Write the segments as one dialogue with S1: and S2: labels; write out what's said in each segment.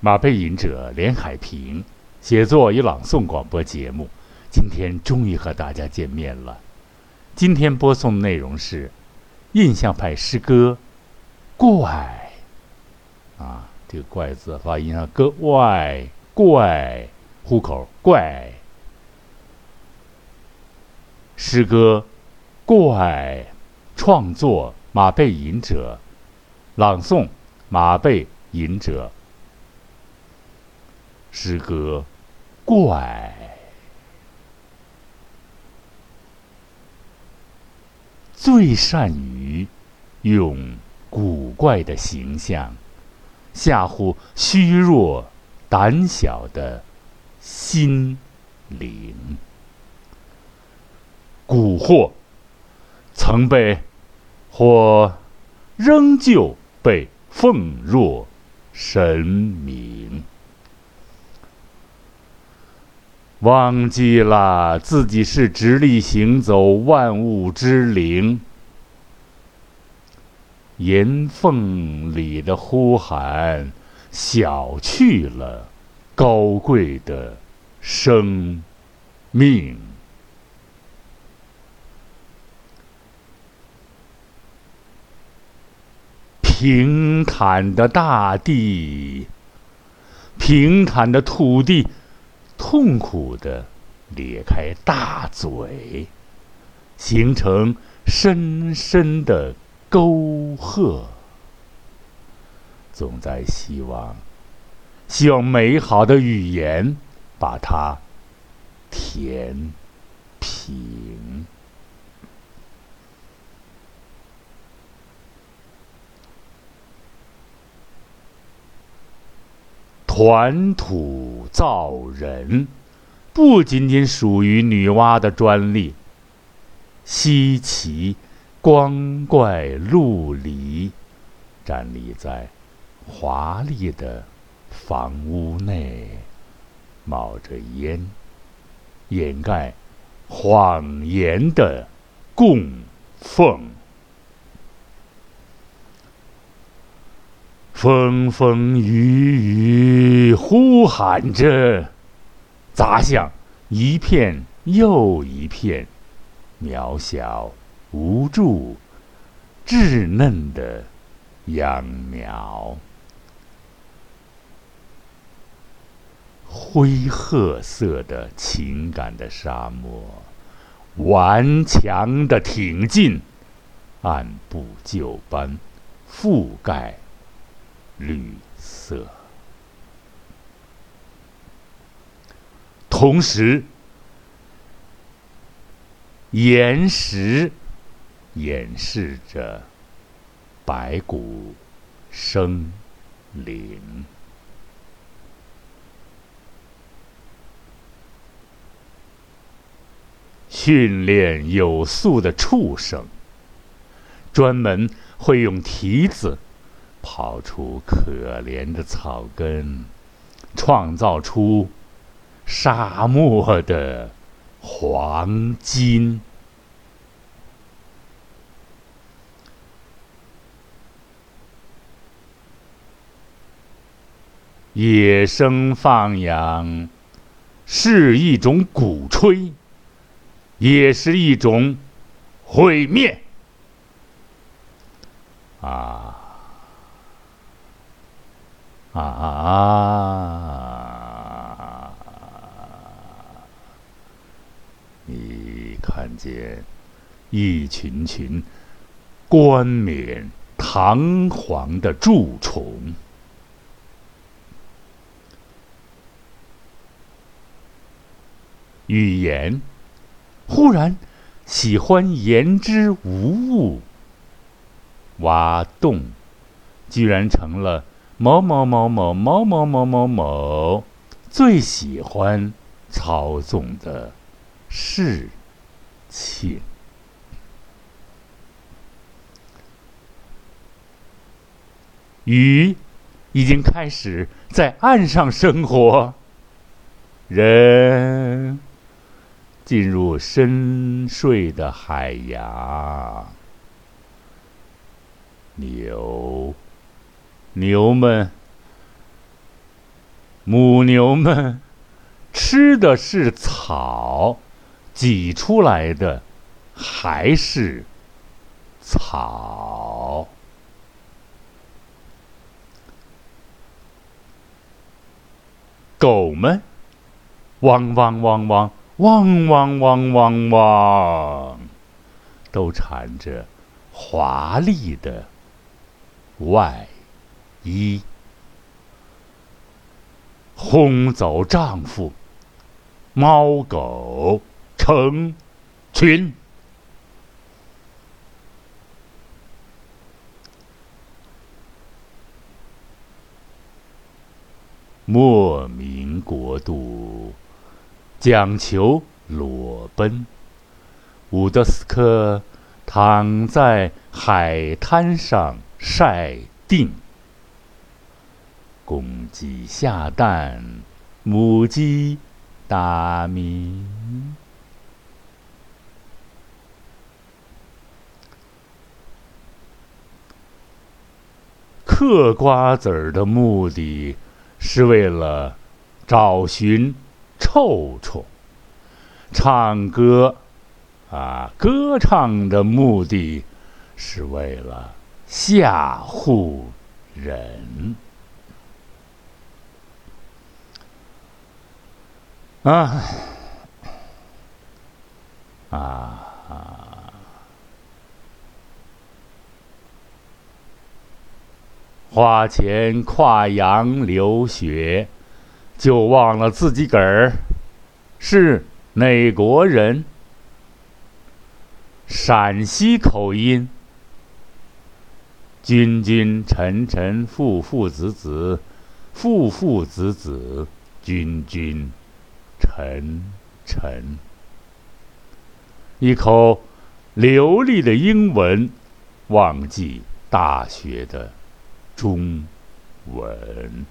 S1: 马背吟者连海平，写作与朗诵广播节目，今天终于和大家见面了。今天播送的内容是印象派诗歌《怪》啊，这个“怪”字发音啊，歌怪怪，虎口怪。诗歌《怪》创作马背吟者，朗诵马背吟者。诗歌，怪，最善于用古怪的形象吓唬虚弱、胆小的心灵。蛊惑曾被或仍旧被奉若神明。忘记了自己是直立行走万物之灵，岩缝里的呼喊，小去了高贵的生命。平坦的大地，平坦的土地。痛苦的咧开大嘴，形成深深的沟壑。总在希望，希望美好的语言把它填平。团土造人，不仅仅属于女娲的专利。稀奇、光怪陆离，站立在华丽的房屋内，冒着烟，掩盖谎言的供奉。风风雨雨呼喊着，砸向一片又一片渺小、无助、稚嫩的秧苗。灰褐色的情感的沙漠，顽强的挺进，按部就班覆盖。绿色，同时，岩石掩饰着白骨生灵，训练有素的畜生，专门会用蹄子。刨出可怜的草根，创造出沙漠的黄金。野生放养是一种鼓吹，也是一种毁灭。啊！你看见一群群冠冕堂皇的蛀虫，语言忽然喜欢言之无物，挖洞居然成了。某某某某某某某某某最喜欢操纵的事情。鱼已经开始在岸上生活，人进入深睡的海洋，牛。牛们母牛们吃的是草，挤出来的还是草。狗们汪汪汪汪汪汪汪汪汪，都缠着华丽的外一，轰走丈夫。猫狗成群。莫名国度讲求裸奔，伍德斯科躺在海滩上晒腚，公鸡下蛋，母鸡打鸣，嗑瓜子儿的目的。是为了找寻臭虫，唱歌啊，歌唱的目的是为了吓唬人啊啊！花钱跨洋留学，就忘了自己个儿是哪国人。陕西口音，君君臣臣父父子子，父父子子君君臣臣。一口流利的英文，忘记大学的。中文。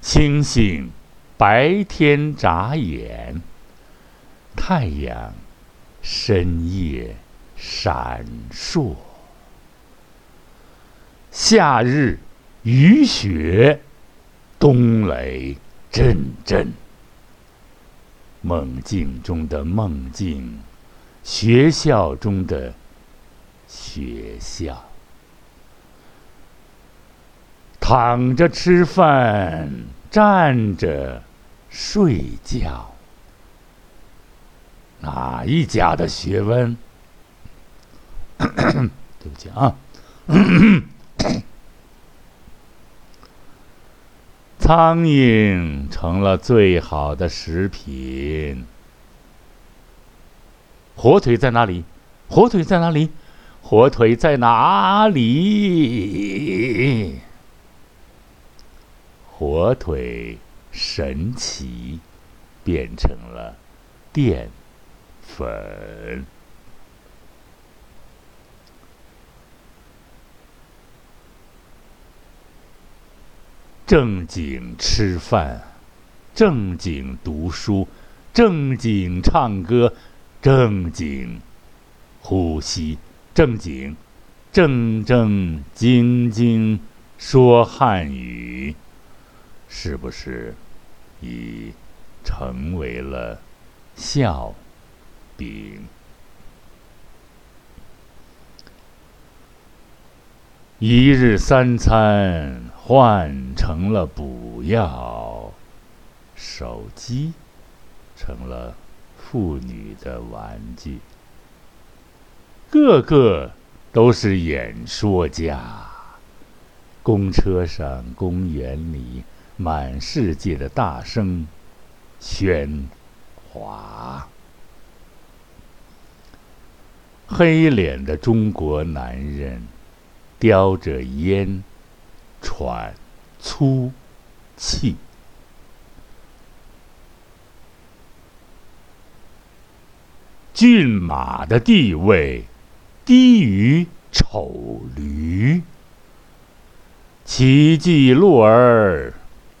S1: 星星白天眨眼，太阳深夜闪烁。夏日雨雪，冬雷阵阵。梦境中的梦境。学校中的学校，躺着吃饭，站着睡觉，哪一家的学问？对不起啊，苍蝇成了最好的食品。火腿在哪里？火腿在哪里？火腿在哪里？火腿神奇，变成了淀粉。正经吃饭，正经读书，正经唱歌。正经呼吸，正经正正经经说汉语，是不是已成为了笑柄？一日三餐换成了补药，手机成了。妇女的玩具，个个都是演说家。公车上、公园里，满世界的大声喧哗。黑脸的中国男人，叼着烟，喘粗气。骏马的地位低于丑驴。奇迹鹿儿，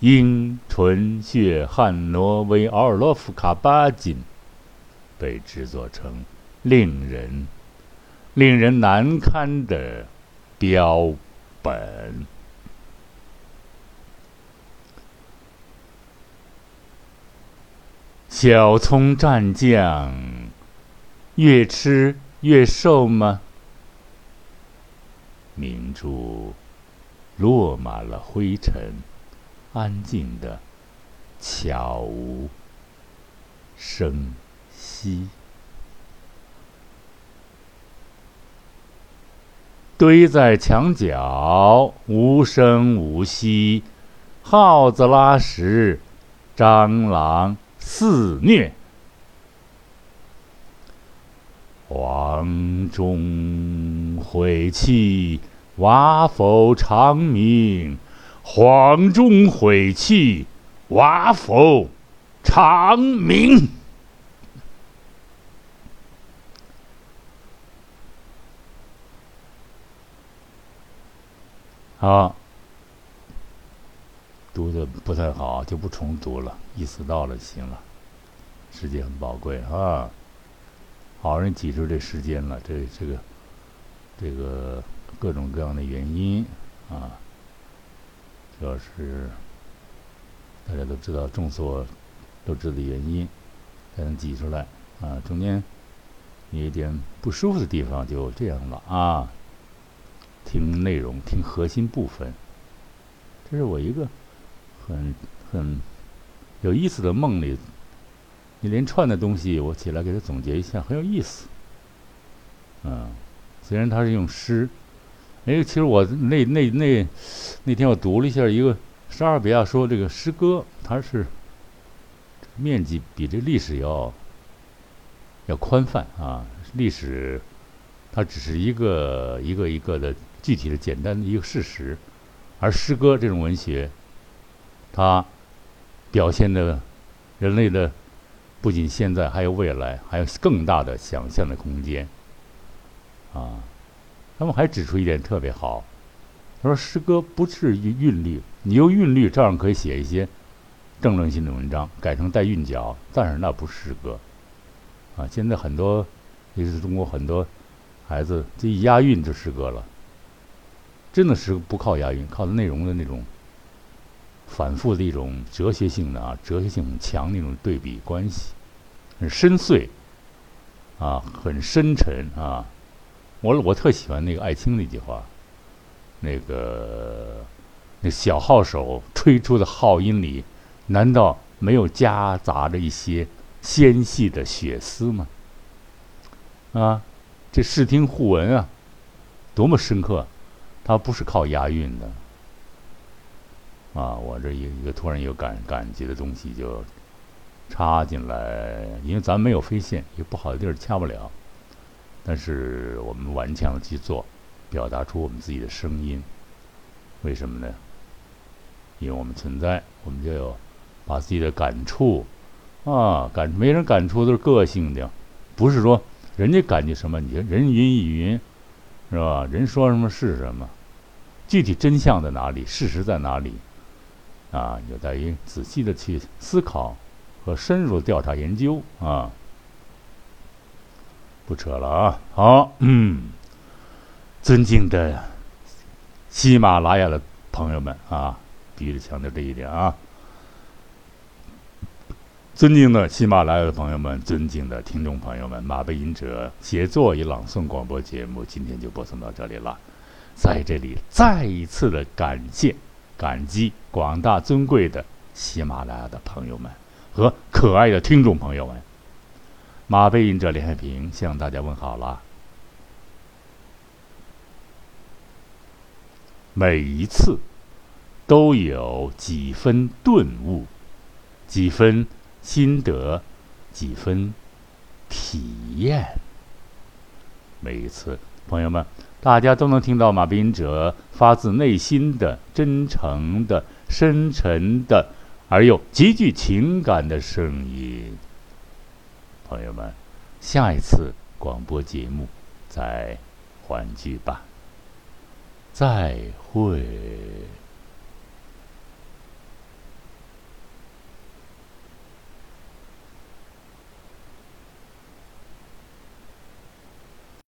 S1: 因纯血汉挪威奥尔洛夫卡巴金，被制作成令人令人难堪的标本。小葱蘸酱，越吃越瘦吗？明珠落满了灰尘，安静的，悄无声息，堆在墙角，无声无息。耗子拉屎，蟑螂。肆虐，黄钟毁弃，瓦否长鸣？黄钟毁弃，瓦否长鸣？好，读的不太好，就不重读了。意思到了就行了，时间很宝贵啊！好人挤出这时间了，这这个这个各种各样的原因啊，主要是大家都知道，众所周知的原因才能挤出来啊。中间有一点不舒服的地方，就这样了啊。听内容，听核心部分，这是我一个很很。有意思的梦里，一连串的东西，我起来给他总结一下，很有意思。嗯，虽然他是用诗，哎，其实我那那那那天我读了一下一个莎士比亚说这个诗歌，它是面积比这历史要要宽泛啊。历史它只是一个一个一个的具体的简单的一个事实，而诗歌这种文学，它。表现的，人类的不仅现在，还有未来，还有更大的想象的空间。啊，他们还指出一点特别好，他说诗歌不是韵律，你用韵律照样可以写一些政论性的文章，改成带韵脚，但是那不是诗歌。啊，现在很多，也是中国很多孩子，这一押韵就诗歌了，真的是不靠押韵，靠的内容的那种。反复的一种哲学性的啊，哲学性很强的一种对比关系，很深邃，啊，很深沉啊。我我特喜欢那个艾青那句话，那个那小号手吹出的号音里，难道没有夹杂着一些纤细的血丝吗？啊，这视听互文啊，多么深刻！它不是靠押韵的。啊，我这一一个突然有感感激的东西就插进来，因为咱没有飞线，有不好的地儿掐不了。但是我们顽强的去做，表达出我们自己的声音。为什么呢？因为我们存在，我们就要把自己的感触啊，感没人感触都是个性的，不是说人家感觉什么，你人云亦云，是吧？人说什么是什么，具体真相在哪里，事实在哪里？啊，有待于仔细的去思考和深入调查研究啊！不扯了啊，好，嗯，尊敬的喜马拉雅的朋友们啊，必须强调这一点啊！尊敬的喜马拉雅的朋友们，尊敬的听众朋友们，马背吟者写作与朗诵广播节目今天就播送到这里了，在这里再一次的感谢。感激广大尊贵的喜马拉雅的朋友们和可爱的听众朋友们，马背吟者连海平向大家问好了。每一次都有几分顿悟，几分心得，几分体验。每一次，朋友们。大家都能听到马斌哲发自内心的、真诚的、深沉的，而又极具情感的声音。朋友们，下一次广播节目再欢聚吧，再会。